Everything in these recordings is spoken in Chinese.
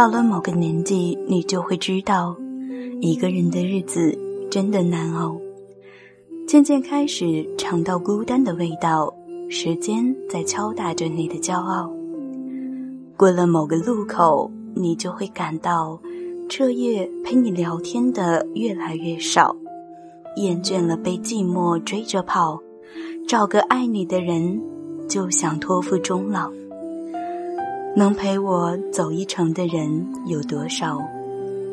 到了某个年纪，你就会知道，一个人的日子真的难熬。渐渐开始尝到孤单的味道，时间在敲打着你的骄傲。过了某个路口，你就会感到，彻夜陪你聊天的越来越少，厌倦了被寂寞追着跑，找个爱你的人，就想托付终老。能陪我走一程的人有多少？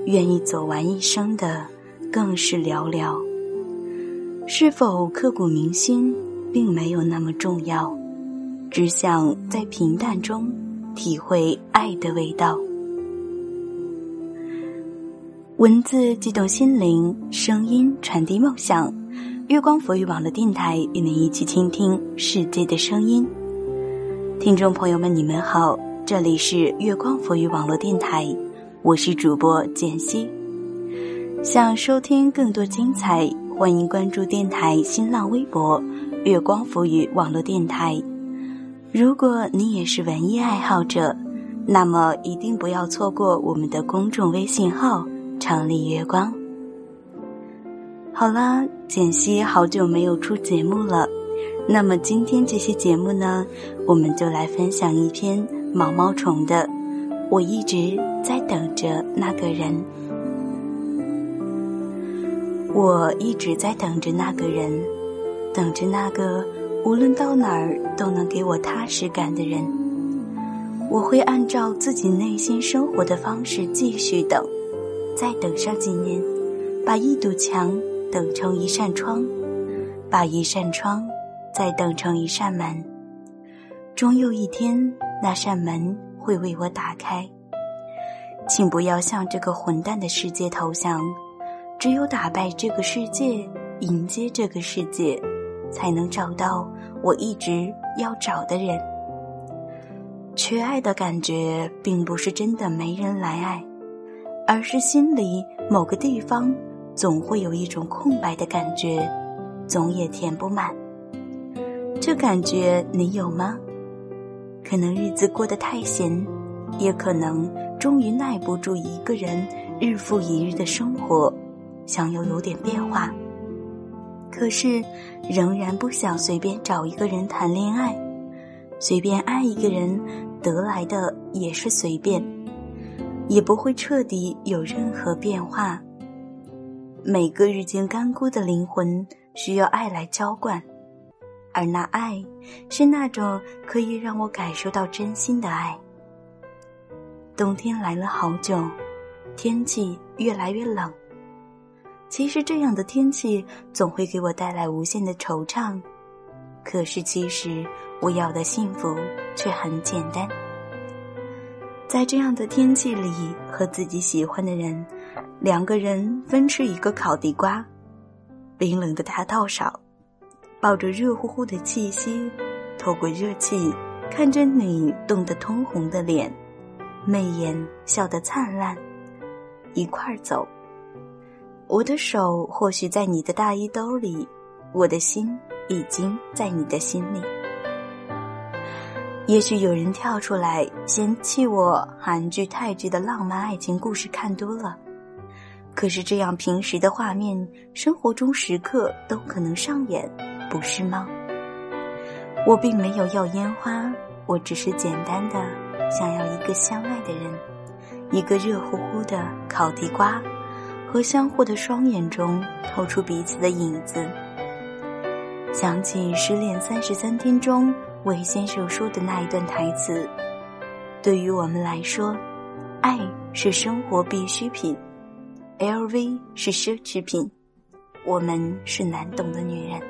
愿意走完一生的更是寥寥。是否刻骨铭心，并没有那么重要，只想在平淡中体会爱的味道。文字激动心灵，声音传递梦想。月光佛语网络电台与您一起倾听世界的声音。听众朋友们，你们好。这里是月光佛语网络电台，我是主播简溪。想收听更多精彩，欢迎关注电台新浪微博“月光佛语网络电台”。如果你也是文艺爱好者，那么一定不要错过我们的公众微信号“城里月光”。好啦，简溪好久没有出节目了，那么今天这期节目呢，我们就来分享一篇。毛毛虫的，我一直在等着那个人。我一直在等着那个人，等着那个无论到哪儿都能给我踏实感的人。我会按照自己内心生活的方式继续等，再等上几年，把一堵墙等成一扇窗，把一扇窗再等成一扇门。终有一天。那扇门会为我打开，请不要向这个混蛋的世界投降。只有打败这个世界，迎接这个世界，才能找到我一直要找的人。缺爱的感觉，并不是真的没人来爱，而是心里某个地方总会有一种空白的感觉，总也填不满。这感觉你有吗？可能日子过得太闲，也可能终于耐不住一个人日复一日的生活，想要有点变化。可是仍然不想随便找一个人谈恋爱，随便爱一个人得来的也是随便，也不会彻底有任何变化。每个日渐干枯的灵魂需要爱来浇灌。而那爱，是那种可以让我感受到真心的爱。冬天来了好久，天气越来越冷。其实这样的天气总会给我带来无限的惆怅。可是其实我要的幸福却很简单，在这样的天气里和自己喜欢的人，两个人分吃一个烤地瓜，冰冷的大道上。抱着热乎乎的气息，透过热气看着你冻得通红的脸，媚眼笑得灿烂，一块儿走。我的手或许在你的大衣兜里，我的心已经在你的心里。也许有人跳出来嫌弃我韩剧、泰剧的浪漫爱情故事看多了，可是这样平时的画面，生活中时刻都可能上演。不是吗？我并没有要烟花，我只是简单的想要一个相爱的人，一个热乎乎的烤地瓜，和相互的双眼中透出彼此的影子。想起《失恋三十三天》中魏先生说的那一段台词：“对于我们来说，爱是生活必需品，LV 是奢侈品，我们是难懂的女人。”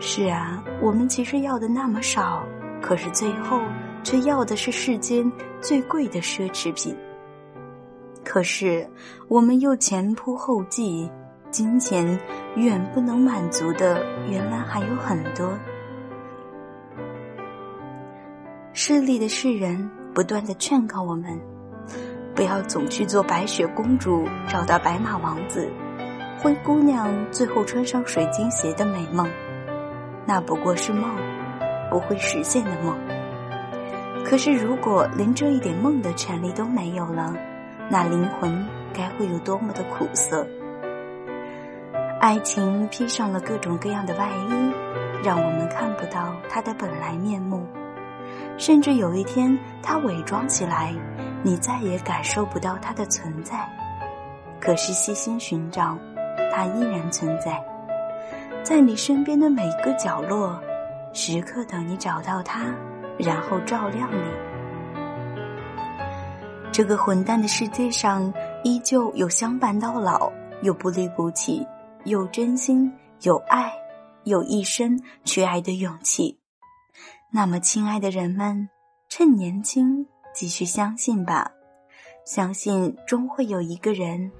是啊，我们其实要的那么少，可是最后却要的是世间最贵的奢侈品。可是我们又前仆后继，金钱远不能满足的，原来还有很多。势利的世人不断的劝告我们，不要总去做白雪公主，找到白马王子，灰姑娘最后穿上水晶鞋的美梦。那不过是梦，不会实现的梦。可是，如果连这一点梦的权利都没有了，那灵魂该会有多么的苦涩？爱情披上了各种各样的外衣，让我们看不到它的本来面目。甚至有一天，它伪装起来，你再也感受不到它的存在。可是细心寻找，它依然存在，在你身边的每个角落，时刻等你找到它，然后照亮你。这个混蛋的世界上，依旧有相伴到老，有不离不弃，有真心，有爱，有一生去爱的勇气。那么，亲爱的人们，趁年轻，继续相信吧，相信终会有一个人，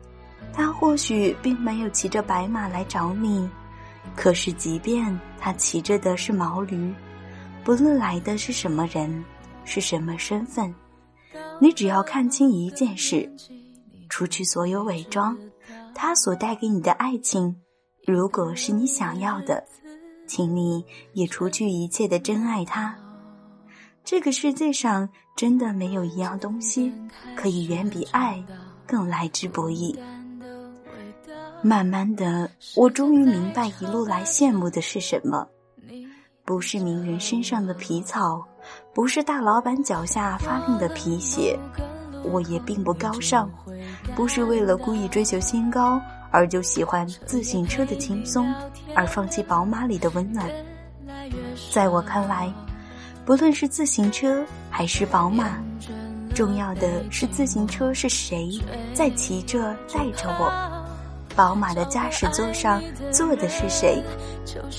他或许并没有骑着白马来找你，可是即便他骑着的是毛驴，不论来的是什么人，是什么身份，你只要看清一件事，除去所有伪装，他所带给你的爱情，如果是你想要的。请你也除去一切的真爱他。这个世界上真的没有一样东西可以远比爱更来之不易。慢慢的，我终于明白一路来羡慕的是什么，不是名人身上的皮草，不是大老板脚下发令的皮鞋。我也并不高尚，不是为了故意追求新高。而就喜欢自行车的轻松，而放弃宝马里的温暖。在我看来，不论是自行车还是宝马，重要的是自行车是谁在骑着载着我，宝马的驾驶座上坐的是谁，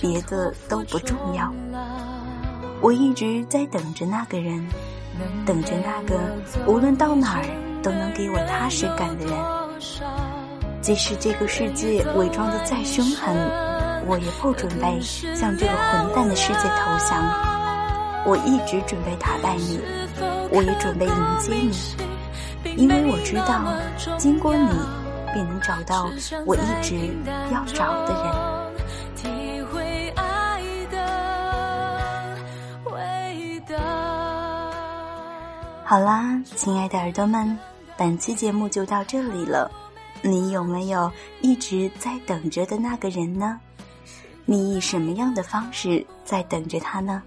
别的都不重要。我一直在等着那个人，等着那个无论到哪儿都能给我踏实感的人。即使这个世界伪装的再凶狠，我也不准备向这个混蛋的世界投降。我一直准备打败你，我也准备迎接你，因为我知道，经过你，便能找到我一直要找的人。好啦，亲爱的耳朵们，本期节目就到这里了。你有没有一直在等着的那个人呢？你以什么样的方式在等着他呢？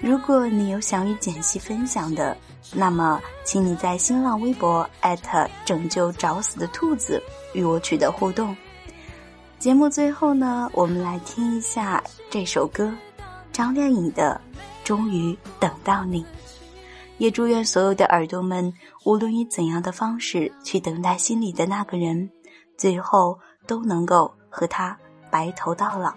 如果你有想与简溪分享的，那么请你在新浪微博艾特拯救找死的兔子与我取得互动。节目最后呢，我们来听一下这首歌，张靓颖的《终于等到你》。也祝愿所有的耳朵们，无论以怎样的方式去等待心里的那个人，最后都能够和他白头到老。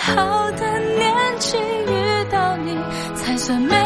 好的年纪遇到你，才算美。